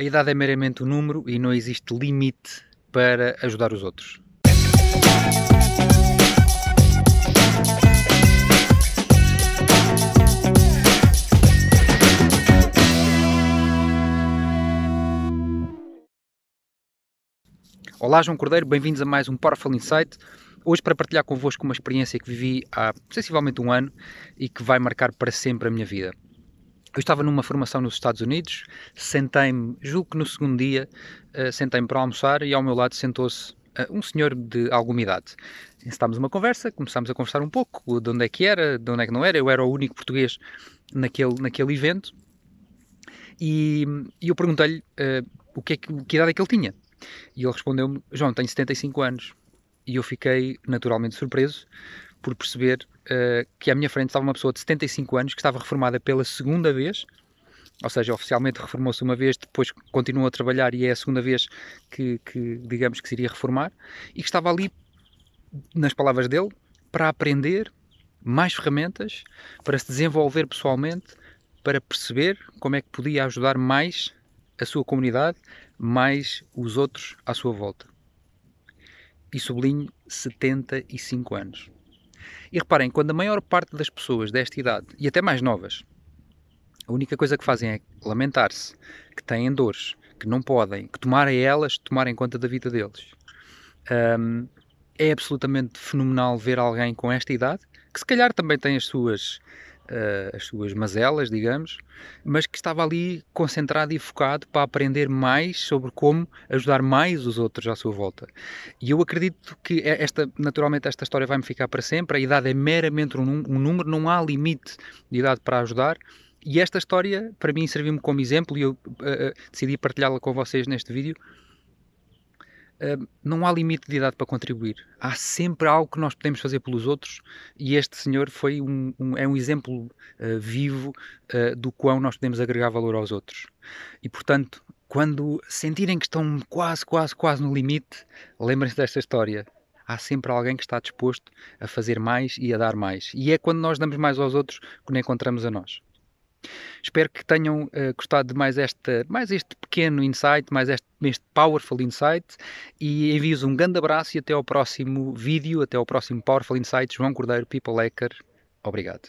A idade é meramente um número e não existe limite para ajudar os outros. Olá, João Cordeiro, bem-vindos a mais um Powerful Insight. Hoje para partilhar convosco uma experiência que vivi há sensivelmente um ano e que vai marcar para sempre a minha vida. Eu estava numa formação nos Estados Unidos, sentei-me, julgo que no segundo dia, uh, sentei-me para almoçar e ao meu lado sentou-se uh, um senhor de alguma idade. Encetámos uma conversa, começámos a conversar um pouco de onde é que era, de onde é que não era. Eu era o único português naquele, naquele evento e, e eu perguntei-lhe uh, o que, é que, que idade é que ele tinha. E ele respondeu-me: João, tenho 75 anos. E eu fiquei naturalmente surpreso por perceber uh, que à minha frente estava uma pessoa de 75 anos que estava reformada pela segunda vez, ou seja, oficialmente reformou-se uma vez, depois continuou a trabalhar e é a segunda vez que, que, digamos que se iria reformar, e que estava ali, nas palavras dele, para aprender mais ferramentas, para se desenvolver pessoalmente, para perceber como é que podia ajudar mais a sua comunidade, mais os outros à sua volta. E sublinho 75 anos. E reparem, quando a maior parte das pessoas desta idade, e até mais novas, a única coisa que fazem é lamentar-se, que têm dores, que não podem, que tomarem elas, tomarem conta da vida deles. Um, é absolutamente fenomenal ver alguém com esta idade, que se calhar também tem as suas uh, as suas mazelas, digamos, mas que estava ali concentrado e focado para aprender mais sobre como ajudar mais os outros à sua volta. E eu acredito que é esta, naturalmente, esta história vai-me ficar para sempre. A idade é meramente um, um número, não há limite de idade para ajudar. E esta história, para mim, serviu-me como exemplo e eu uh, decidi partilhá-la com vocês neste vídeo não há limite de idade para contribuir. Há sempre algo que nós podemos fazer pelos outros e este senhor foi um, um é um exemplo uh, vivo uh, do quão nós podemos agregar valor aos outros. E portanto, quando sentirem que estão quase, quase, quase no limite, lembrem-se desta história. Há sempre alguém que está disposto a fazer mais e a dar mais. E é quando nós damos mais aos outros que nos encontramos a nós. Espero que tenham uh, gostado de mais, esta, mais este pequeno insight, mais este, este powerful insight e envio-vos um grande abraço e até ao próximo vídeo, até ao próximo Powerful Insight. João Cordeiro, People Hacker. Obrigado.